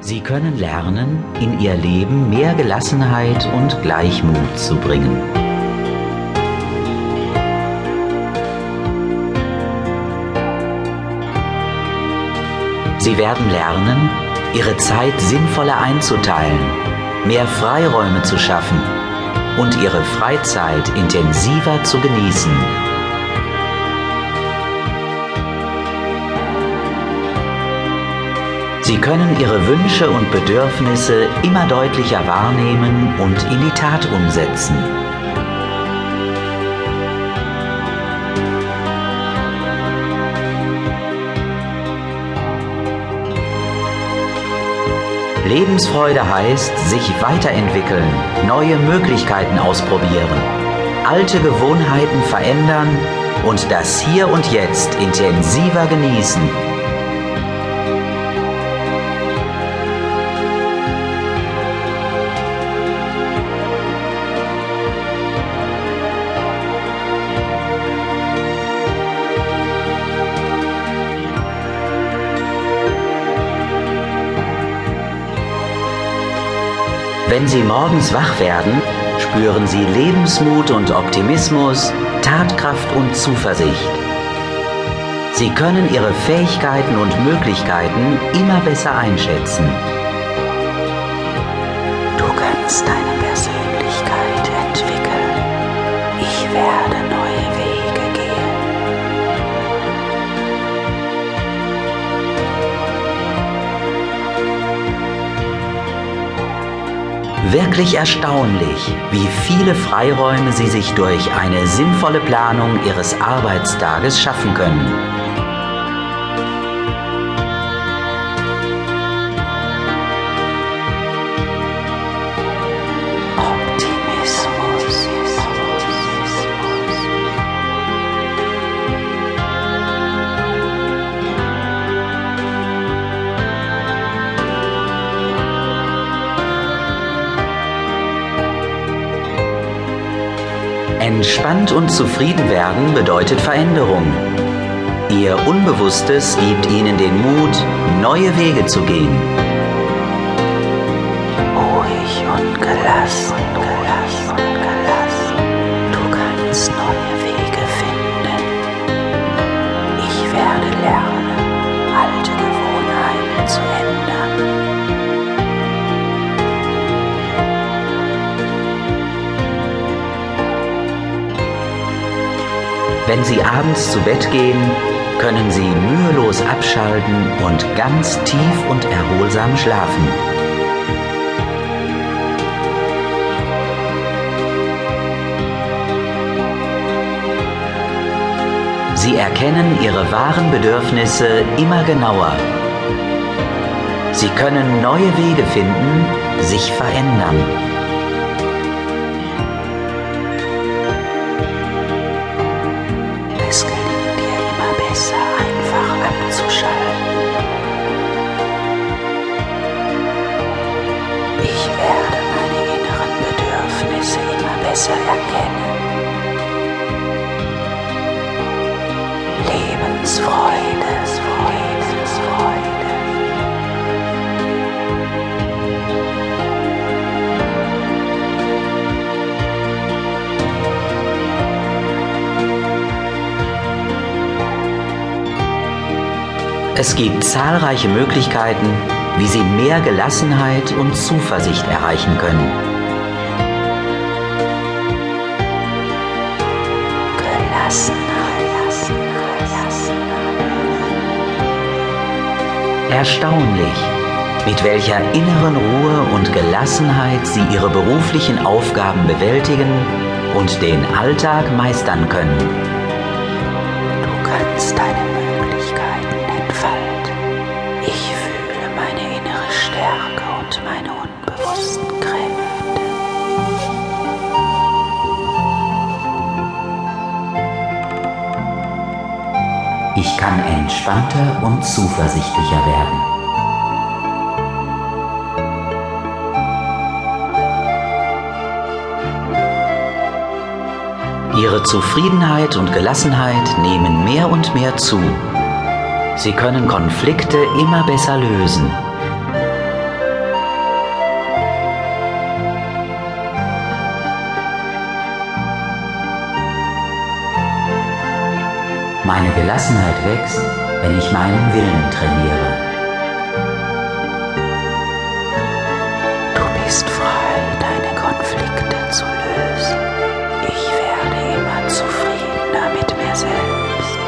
Sie können lernen, in ihr Leben mehr Gelassenheit und Gleichmut zu bringen. Sie werden lernen, ihre Zeit sinnvoller einzuteilen, mehr Freiräume zu schaffen und ihre Freizeit intensiver zu genießen. Sie können Ihre Wünsche und Bedürfnisse immer deutlicher wahrnehmen und in die Tat umsetzen. Lebensfreude heißt, sich weiterentwickeln, neue Möglichkeiten ausprobieren, alte Gewohnheiten verändern und das Hier und Jetzt intensiver genießen. Wenn Sie morgens wach werden, spüren Sie Lebensmut und Optimismus, Tatkraft und Zuversicht. Sie können Ihre Fähigkeiten und Möglichkeiten immer besser einschätzen. Du kannst deine Persönlichkeit entwickeln. Ich werde Wirklich erstaunlich, wie viele Freiräume Sie sich durch eine sinnvolle Planung Ihres Arbeitstages schaffen können. Entspannt und zufrieden werden bedeutet Veränderung. Ihr Unbewusstes gibt Ihnen den Mut, neue Wege zu gehen. Ruhig und gelassen, gelassen, gelassen. Wenn Sie abends zu Bett gehen, können Sie mühelos abschalten und ganz tief und erholsam schlafen. Sie erkennen Ihre wahren Bedürfnisse immer genauer. Sie können neue Wege finden, sich verändern. Besser erkennen. Lebensfreude, Lebensfreude. Es gibt zahlreiche Möglichkeiten, wie Sie mehr Gelassenheit und Zuversicht erreichen können. Erstaunlich, mit welcher inneren Ruhe und Gelassenheit Sie Ihre beruflichen Aufgaben bewältigen und den Alltag meistern können. Du kannst deine entspannter und zuversichtlicher werden. Ihre Zufriedenheit und Gelassenheit nehmen mehr und mehr zu. Sie können Konflikte immer besser lösen. Meine Gelassenheit wächst, wenn ich meinen Willen trainiere. Du bist frei, deine Konflikte zu lösen. Ich werde immer zufriedener mit mir selbst.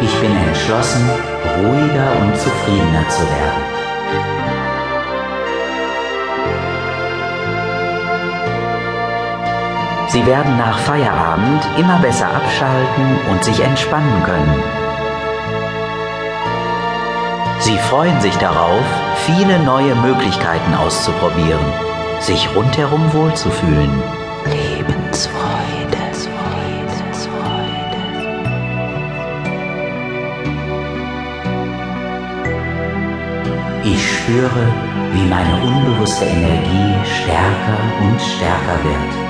Ich bin entschlossen, ruhiger und zufriedener zu werden. Sie werden nach Feierabend immer besser abschalten und sich entspannen können. Sie freuen sich darauf, viele neue Möglichkeiten auszuprobieren, sich rundherum wohlzufühlen. Lebensfreude, Lebensfreude. Ich spüre, wie meine unbewusste Energie stärker und stärker wird.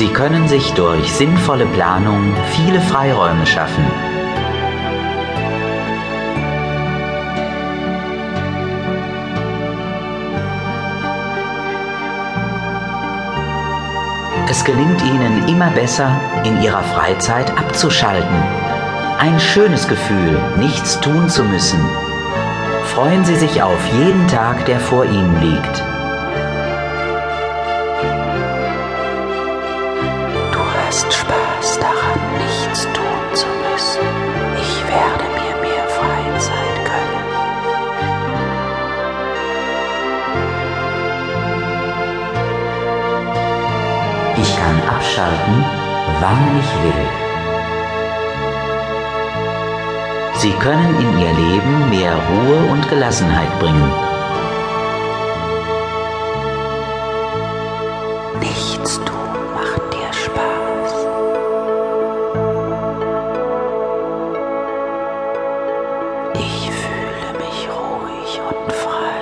Sie können sich durch sinnvolle Planung viele Freiräume schaffen. Es gelingt Ihnen immer besser, in Ihrer Freizeit abzuschalten. Ein schönes Gefühl, nichts tun zu müssen. Freuen Sie sich auf jeden Tag, der vor Ihnen liegt. abschalten, wann ich will. Sie können in Ihr Leben mehr Ruhe und Gelassenheit bringen. Nichts tun macht dir Spaß. Ich fühle mich ruhig und frei.